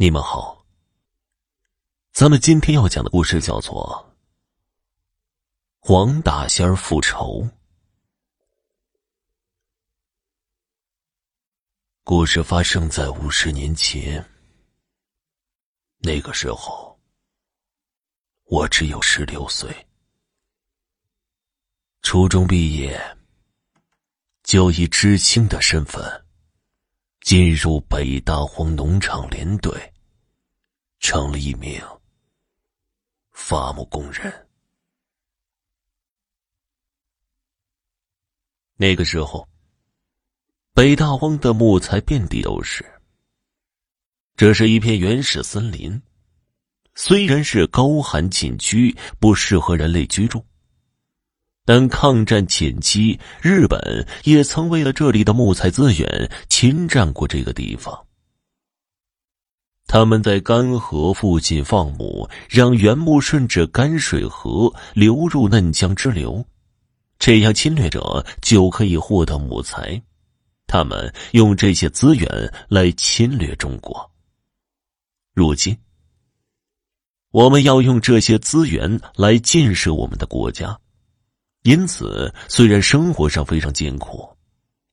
你们好，咱们今天要讲的故事叫做《黄大仙复仇》。故事发生在五十年前，那个时候我只有十六岁，初中毕业就以知青的身份。进入北大荒农场连队，成了一名伐木工人。那个时候，北大荒的木材遍地都是。这是一片原始森林，虽然是高寒禁区，不适合人类居住。但抗战前期，日本也曾为了这里的木材资源侵占过这个地方。他们在干河附近放牧，让原木顺着干水河流入嫩江支流，这样侵略者就可以获得木材。他们用这些资源来侵略中国。如今，我们要用这些资源来建设我们的国家。因此，虽然生活上非常艰苦，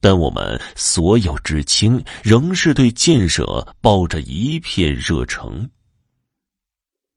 但我们所有知青仍是对建设抱着一片热诚。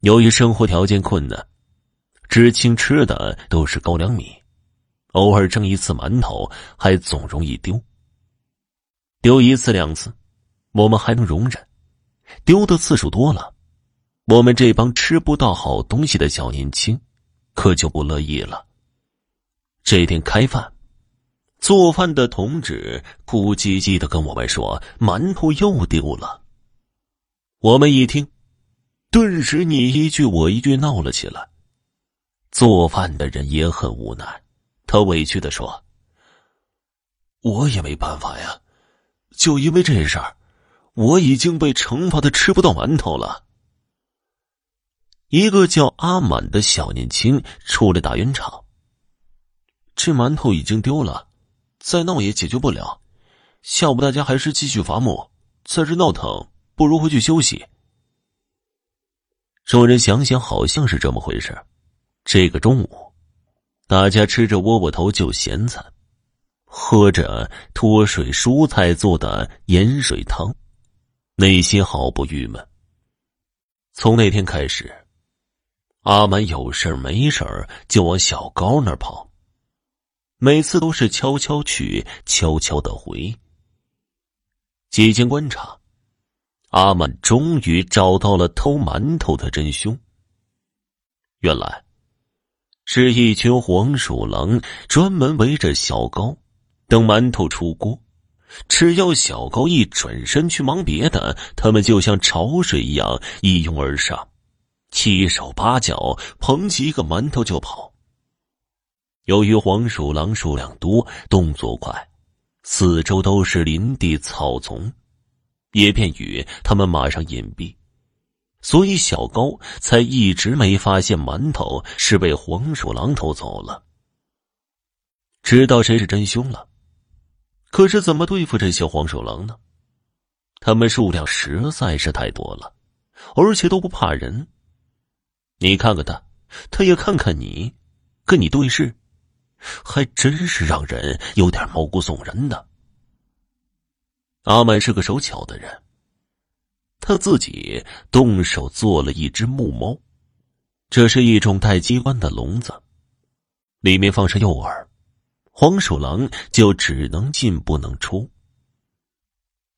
由于生活条件困难，知青吃的都是高粱米，偶尔蒸一次馒头还总容易丢。丢一次两次，我们还能容忍；丢的次数多了，我们这帮吃不到好东西的小年轻，可就不乐意了。这天开饭，做饭的同志哭唧唧的跟我们说：“馒头又丢了。”我们一听，顿时你一句我一句闹了起来。做饭的人也很无奈，他委屈的说：“我也没办法呀，就因为这事儿，我已经被惩罚的吃不到馒头了。”一个叫阿满的小年轻出来打圆场。这馒头已经丢了，再闹也解决不了。下午大家还是继续伐木，在这闹腾不如回去休息。众人想想，好像是这么回事。这个中午，大家吃着窝窝头就咸菜，喝着脱水蔬菜做的盐水汤，内心好不郁闷。从那天开始，阿满有事没事就往小高那儿跑。每次都是悄悄去，悄悄的回。几经观察，阿满终于找到了偷馒头的真凶。原来，是一群黄鼠狼专门围着小高，等馒头出锅。只要小高一转身去忙别的，他们就像潮水一样一拥而上，七手八脚捧起一个馒头就跑。由于黄鼠狼数量多，动作快，四周都是林地草丛，也便于他们马上隐蔽，所以小高才一直没发现馒头是被黄鼠狼偷走了。知道谁是真凶了，可是怎么对付这些黄鼠狼呢？他们数量实在是太多了，而且都不怕人。你看看他，他也看看你，跟你对视。还真是让人有点毛骨悚然的。阿满是个手巧的人，他自己动手做了一只木猫，这是一种带机关的笼子，里面放上诱饵，黄鼠狼就只能进不能出。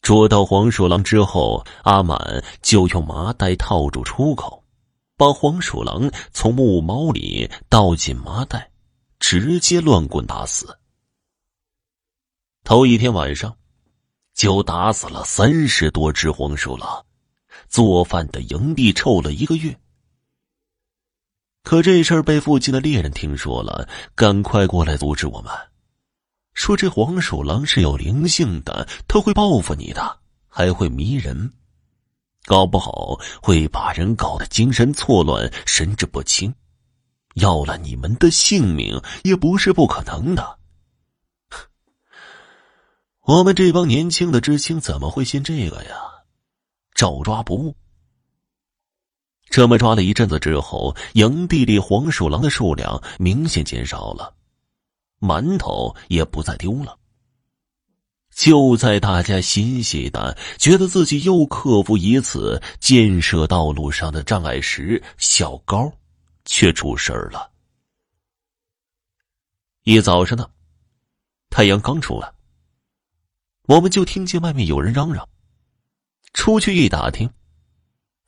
捉到黄鼠狼之后，阿满就用麻袋套住出口，把黄鼠狼从木猫里倒进麻袋。直接乱棍打死。头一天晚上，就打死了三十多只黄鼠狼，做饭的营地臭了一个月。可这事儿被附近的猎人听说了，赶快过来阻止我们，说这黄鼠狼是有灵性的，它会报复你的，还会迷人，搞不好会把人搞得精神错乱、神志不清。要了你们的性命也不是不可能的。我们这帮年轻的知青怎么会信这个呀？照抓不误，这么抓了一阵子之后，营地里黄鼠狼的数量明显减少了，馒头也不再丢了。就在大家欣喜的觉得自己又克服一次建设道路上的障碍时，小高却出事儿了。一早上呢，太阳刚出来，我们就听见外面有人嚷嚷。出去一打听，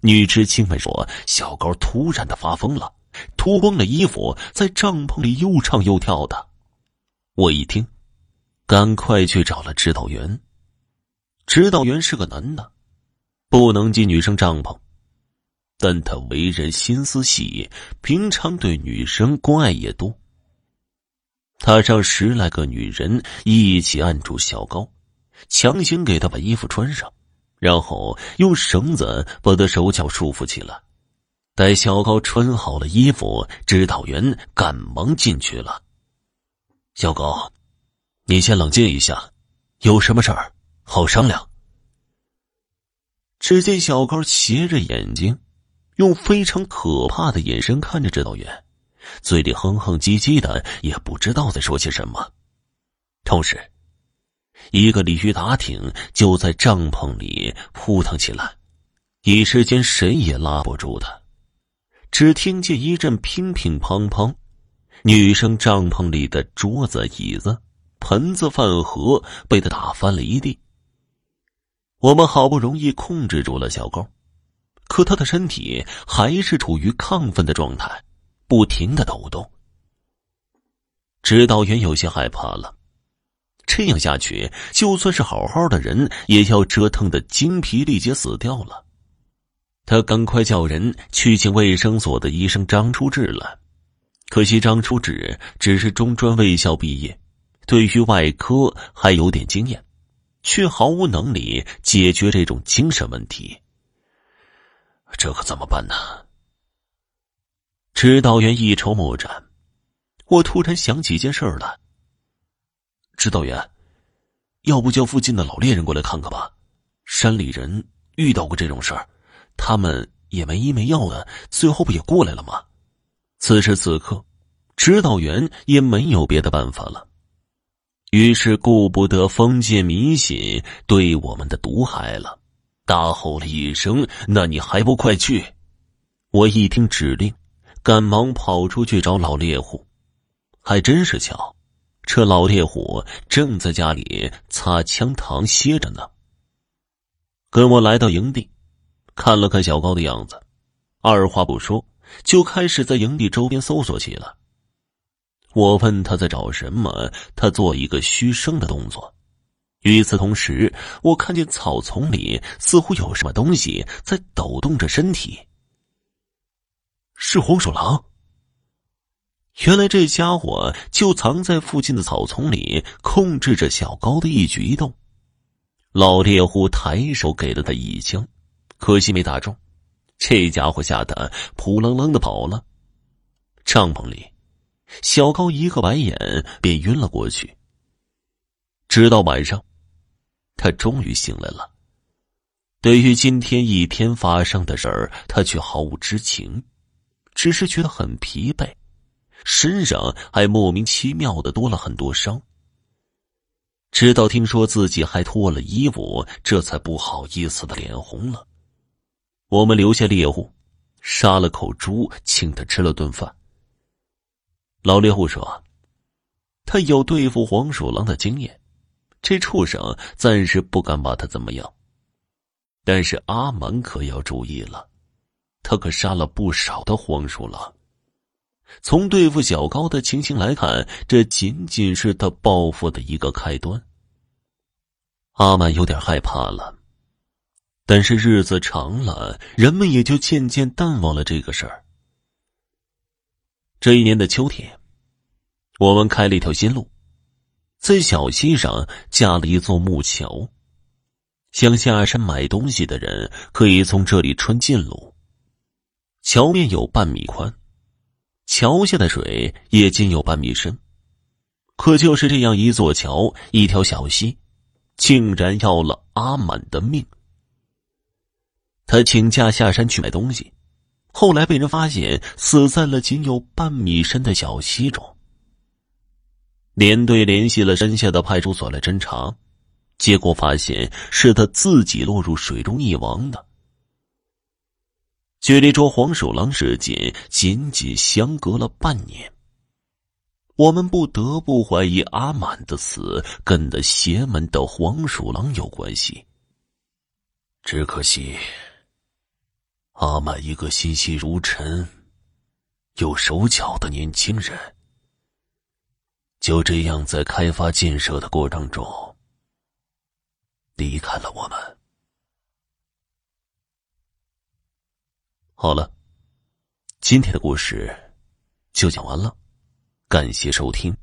女知青们说小高突然的发疯了，脱光了衣服在帐篷里又唱又跳的。我一听。赶快去找了指导员。指导员是个男的，不能进女生帐篷，但他为人心思细，平常对女生关爱也多。他让十来个女人一起按住小高，强行给他把衣服穿上，然后用绳子把他手脚束缚起来。待小高穿好了衣服，指导员赶忙进去了。小高。你先冷静一下，有什么事儿好商量。只见小高斜着眼睛，用非常可怕的眼神看着指导员，嘴里哼哼唧唧的，也不知道在说些什么。同时，一个鲤鱼打挺就在帐篷里扑腾起来，一时间谁也拉不住他。只听见一阵乒乒乓乓，女生帐篷里的桌子椅子。盆子饭盒被他打翻了一地。我们好不容易控制住了小高，可他的身体还是处于亢奋的状态，不停的抖动。指导员有些害怕了，这样下去，就算是好好的人，也要折腾的精疲力竭死掉了。他赶快叫人去请卫生所的医生张初志来，可惜张初志只是中专卫校毕业。对于外科还有点经验，却毫无能力解决这种精神问题。这可怎么办呢？指导员一筹莫展。我突然想起一件事儿来。指导员，要不叫附近的老猎人过来看看吧？山里人遇到过这种事儿，他们也没医没药的，最后不也过来了吗？此时此刻，指导员也没有别的办法了。于是顾不得封建迷信对我们的毒害了，大吼了一声：“那你还不快去！”我一听指令，赶忙跑出去找老猎户。还真是巧，这老猎户正在家里擦枪膛歇着呢。跟我来到营地，看了看小高的样子，二话不说就开始在营地周边搜索起来。我问他在找什么，他做一个嘘声的动作。与此同时，我看见草丛里似乎有什么东西在抖动着身体。是黄鼠狼。原来这家伙就藏在附近的草丛里，控制着小高的一举一动。老猎户抬手给了他一枪，可惜没打中。这家伙吓得扑棱棱的跑了。帐篷里。小高一个白眼便晕了过去。直到晚上，他终于醒来了。对于今天一天发生的事儿，他却毫无知情，只是觉得很疲惫，身上还莫名其妙的多了很多伤。直到听说自己还脱了衣服，这才不好意思的脸红了。我们留下猎户，杀了口猪，请他吃了顿饭。老猎户说：“他有对付黄鼠狼的经验，这畜生暂时不敢把他怎么样。但是阿满可要注意了，他可杀了不少的黄鼠狼。从对付小高的情形来看，这仅仅是他报复的一个开端。”阿满有点害怕了，但是日子长了，人们也就渐渐淡忘了这个事儿。这一年的秋天，我们开了一条新路，在小溪上架了一座木桥，想下山买东西的人可以从这里穿近路。桥面有半米宽，桥下的水也仅有半米深，可就是这样一座桥，一条小溪，竟然要了阿满的命。他请假下山去买东西。后来被人发现死在了仅有半米深的小溪中。连队联系了山下的派出所来侦查，结果发现是他自己落入水中溺亡的。距离捉黄鼠狼事件仅仅相隔了半年，我们不得不怀疑阿满的死跟那邪门的黄鼠狼有关系。只可惜，阿满一个心细如尘、有手脚的年轻人。就这样，在开发建设的过程中，离开了我们。好了，今天的故事就讲完了，感谢收听。